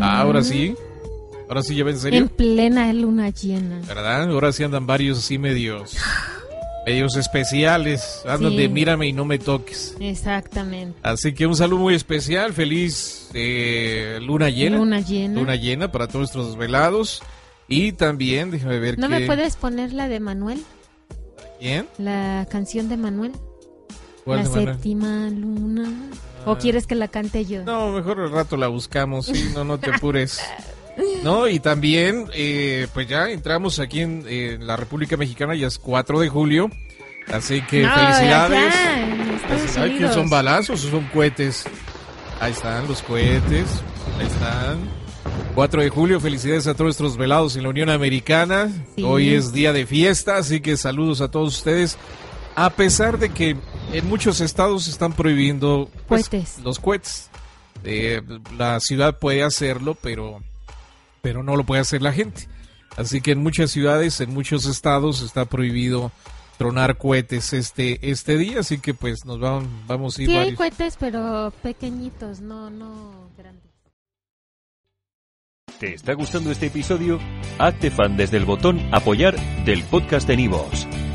Ahora sí. Ahora sí, ya en serio. En plena luna llena. ¿Verdad? Ahora sí andan varios así medios. medios especiales. Andan Sí. de mírame y no me toques. Exactamente. Así que un saludo muy especial. Feliz eh, luna llena. Luna llena. Luna llena para todos nuestros desvelados. Y también, déjame ver ¿No qué- me puedes poner la de Manuel? ¿Quién? La canción de Manuel. ¿Cuál la de Manuel? séptima luna. ¿O quieres que la cante yo? No, mejor al rato la buscamos, sí, no, no te apures. No, y también, eh, pues ya entramos aquí en, eh, la República Mexicana, ya es 4 de julio, así que No, felicidades. Ay, que son balazos o son cohetes. Ahí están los cohetes, ahí están. 4 de julio, felicidades a todos nuestros velados en la Unión Americana. Sí. Hoy es día de fiesta, así que saludos a todos ustedes. A pesar de que en muchos estados están prohibiendo pues, Cohetes. los cohetes. Eh, la ciudad puede hacerlo, pero, pero no lo puede hacer la gente. Así que en muchas ciudades, en muchos estados está prohibido tronar cohetes este este día, así que pues nos vamos, vamos a ir Sí hay cohetes, pero pequeñitos, no, no grandes. ¿Te está gustando este episodio? Hazte fan desde el botón Apoyar del podcast de Nivos.